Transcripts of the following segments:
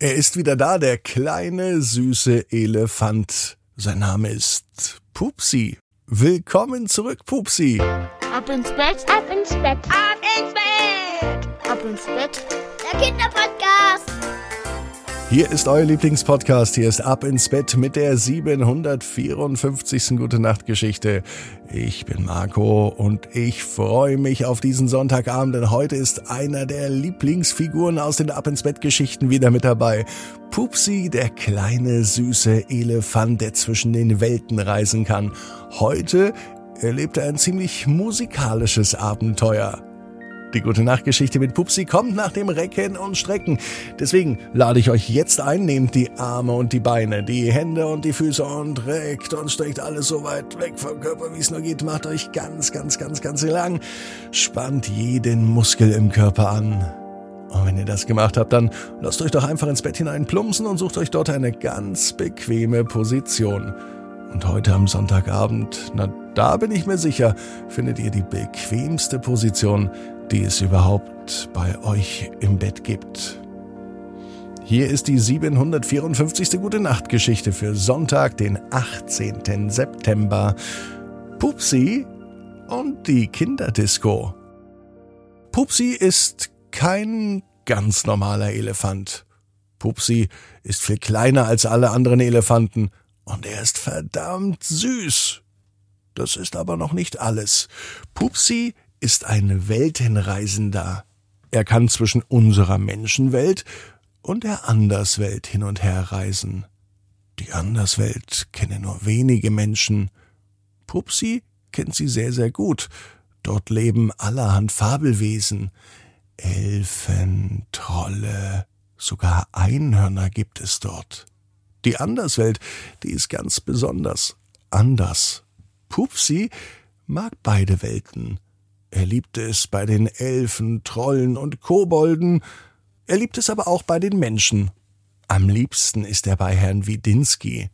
Er ist wieder da, der kleine, süße Elefant. Sein Name ist Pupsi. Willkommen zurück, Pupsi. Ab ins Bett, ab ins Bett, ab ins Bett, ab ins Bett. Der Kinderpodcast. Hier ist euer Lieblingspodcast. Hier ist Ab ins Bett mit der 754. Gute Nacht Geschichte. Ich bin Marco und ich freue mich auf diesen Sonntagabend, denn heute ist einer der Lieblingsfiguren aus den Ab ins Bett Geschichten wieder mit dabei. Pupsi, der kleine süße Elefant, der zwischen den Welten reisen kann. Heute erlebt er ein ziemlich musikalisches Abenteuer. Die gute Nachtgeschichte mit Pupsi kommt nach dem Recken und Strecken. Deswegen lade ich euch jetzt ein, nehmt die Arme und die Beine, die Hände und die Füße und reckt und streckt alles so weit weg vom Körper, wie es nur geht. Macht euch ganz, ganz, ganz, ganz lang. Spannt jeden Muskel im Körper an. Und wenn ihr das gemacht habt, dann lasst euch doch einfach ins Bett hinein plumpsen und sucht euch dort eine ganz bequeme Position. Und heute am Sonntagabend, na da bin ich mir sicher, findet ihr die bequemste Position, die es überhaupt bei euch im Bett gibt. Hier ist die 754. Gute Nacht Geschichte für Sonntag, den 18. September. Pupsi und die Kinderdisco. Pupsi ist kein ganz normaler Elefant. Pupsi ist viel kleiner als alle anderen Elefanten und er ist verdammt süß. Das ist aber noch nicht alles. Pupsi ist ein Weltenreisender. Er kann zwischen unserer Menschenwelt und der Anderswelt hin und her reisen. Die Anderswelt kennen nur wenige Menschen. Pupsi kennt sie sehr, sehr gut. Dort leben allerhand Fabelwesen. Elfen, Trolle, sogar Einhörner gibt es dort. Die Anderswelt, die ist ganz besonders anders. Pupsi mag beide Welten. Er liebte es bei den Elfen, Trollen und Kobolden, er liebt es aber auch bei den Menschen. Am liebsten ist er bei Herrn Widinski.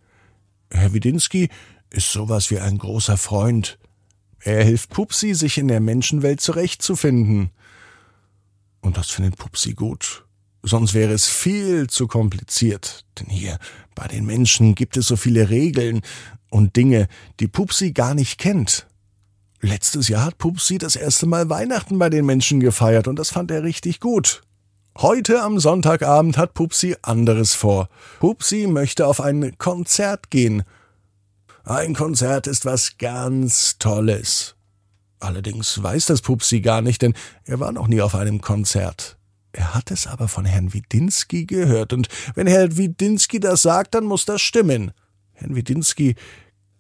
Herr Widinski ist sowas wie ein großer Freund. Er hilft Pupsi, sich in der Menschenwelt zurechtzufinden. Und das findet Pupsi gut. Sonst wäre es viel zu kompliziert. Denn hier bei den Menschen gibt es so viele Regeln und Dinge, die Pupsi gar nicht kennt. Letztes Jahr hat Pupsi das erste Mal Weihnachten bei den Menschen gefeiert und das fand er richtig gut. Heute am Sonntagabend hat Pupsi anderes vor. Pupsi möchte auf ein Konzert gehen. Ein Konzert ist was ganz Tolles. Allerdings weiß das Pupsi gar nicht, denn er war noch nie auf einem Konzert. Er hat es aber von Herrn Widinski gehört, und wenn Herr Widinski das sagt, dann muss das stimmen. Herrn Widinski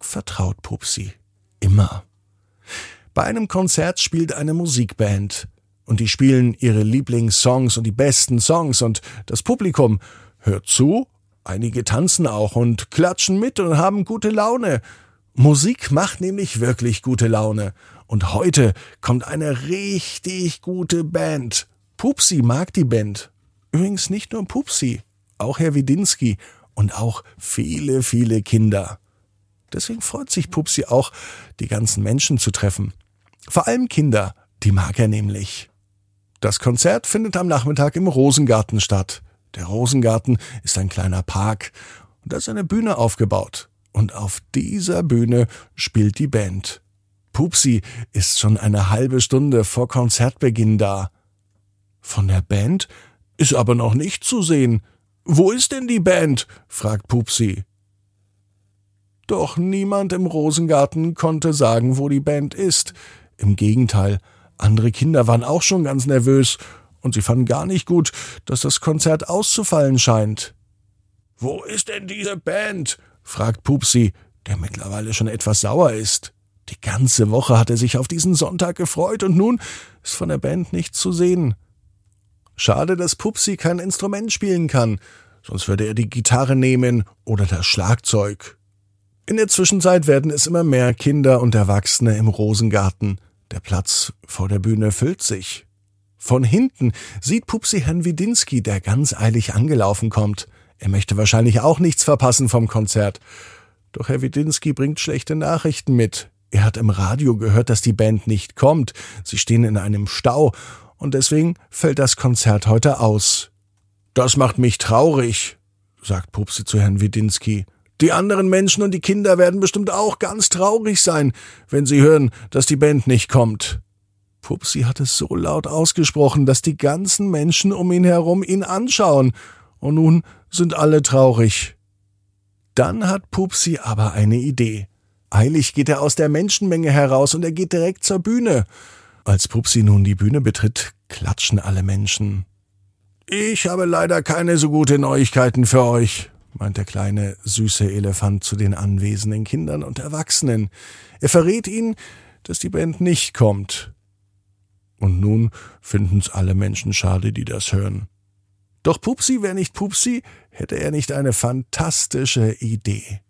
vertraut Pupsi. Immer. Bei einem Konzert spielt eine Musikband und die spielen ihre Lieblingssongs und die besten Songs und das Publikum hört zu, einige tanzen auch und klatschen mit und haben gute Laune. Musik macht nämlich wirklich gute Laune. Und heute kommt eine richtig gute Band. Pupsi mag die Band. Übrigens nicht nur Pupsi, auch Herr Widinski und auch viele, viele Kinder. Deswegen freut sich Pupsi auch, die ganzen Menschen zu treffen. Vor allem Kinder, die mag er nämlich. Das Konzert findet am Nachmittag im Rosengarten statt. Der Rosengarten ist ein kleiner Park und da ist eine Bühne aufgebaut. Und auf dieser Bühne spielt die Band. Pupsi ist schon eine halbe Stunde vor Konzertbeginn da. Von der Band ist aber noch nicht zu sehen. Wo ist denn die Band? fragt Pupsi. Doch niemand im Rosengarten konnte sagen, wo die Band ist. Im Gegenteil, andere Kinder waren auch schon ganz nervös und sie fanden gar nicht gut, dass das Konzert auszufallen scheint. Wo ist denn diese Band? fragt Pupsi, der mittlerweile schon etwas sauer ist. Die ganze Woche hat er sich auf diesen Sonntag gefreut und nun ist von der Band nichts zu sehen. Schade, dass Pupsi kein Instrument spielen kann, sonst würde er die Gitarre nehmen oder das Schlagzeug. In der Zwischenzeit werden es immer mehr Kinder und Erwachsene im Rosengarten. Der Platz vor der Bühne füllt sich. Von hinten sieht Pupsi Herrn Widinski, der ganz eilig angelaufen kommt. Er möchte wahrscheinlich auch nichts verpassen vom Konzert. Doch Herr Widinski bringt schlechte Nachrichten mit. Er hat im Radio gehört, dass die Band nicht kommt. Sie stehen in einem Stau und deswegen fällt das Konzert heute aus. Das macht mich traurig, sagt Pupsi zu Herrn Widinski. Die anderen Menschen und die Kinder werden bestimmt auch ganz traurig sein, wenn sie hören, dass die Band nicht kommt. Pupsi hat es so laut ausgesprochen, dass die ganzen Menschen um ihn herum ihn anschauen, und nun sind alle traurig. Dann hat Pupsi aber eine Idee. Eilig geht er aus der Menschenmenge heraus und er geht direkt zur Bühne. Als Pupsi nun die Bühne betritt, klatschen alle Menschen. Ich habe leider keine so gute Neuigkeiten für euch, meint der kleine, süße Elefant zu den anwesenden Kindern und Erwachsenen. Er verrät ihnen, dass die Band nicht kommt. Und nun finden's alle Menschen schade, die das hören. Doch Pupsi wäre nicht Pupsi, hätte er nicht eine fantastische Idee.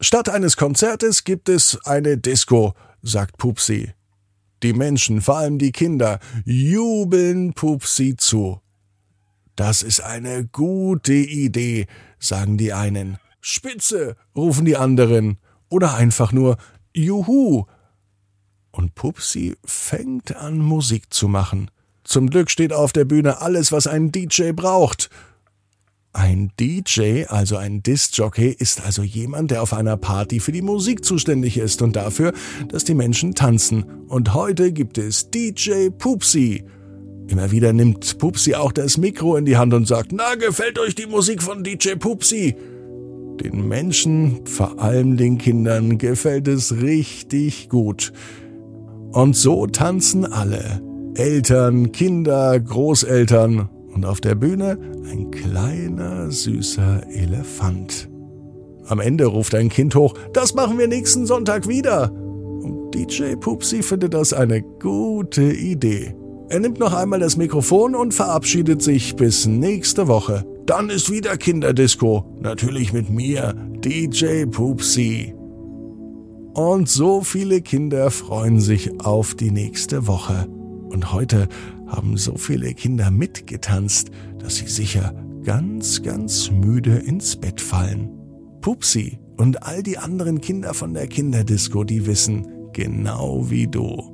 Statt eines Konzertes gibt es eine Disco, sagt Pupsi. Die Menschen, vor allem die Kinder, jubeln Pupsi zu. Das ist eine gute Idee, sagen die einen. Spitze, rufen die anderen. Oder einfach nur Juhu, und Pupsi fängt an Musik zu machen. Zum Glück steht auf der Bühne alles, was ein DJ braucht. Ein DJ, also ein Disc-Jockey, ist also jemand, der auf einer Party für die Musik zuständig ist und dafür, dass die Menschen tanzen. Und heute gibt es DJ Pupsi. Immer wieder nimmt Pupsi auch das Mikro in die Hand und sagt, na, gefällt euch die Musik von DJ Pupsi? Den Menschen, vor allem den Kindern, gefällt es richtig gut. Und so tanzen alle. Eltern, Kinder, Großeltern und auf der Bühne ein kleiner, süßer Elefant. Am Ende ruft ein Kind hoch, das machen wir nächsten Sonntag wieder. Und DJ Pupsi findet das eine gute Idee. Er nimmt noch einmal das Mikrofon und verabschiedet sich bis nächste Woche. Dann ist wieder Kinderdisco. Natürlich mit mir, DJ Pupsi. Und so viele Kinder freuen sich auf die nächste Woche. Und heute haben so viele Kinder mitgetanzt, dass sie sicher ganz, ganz müde ins Bett fallen. Pupsi und all die anderen Kinder von der Kinderdisco, die wissen, genau wie du.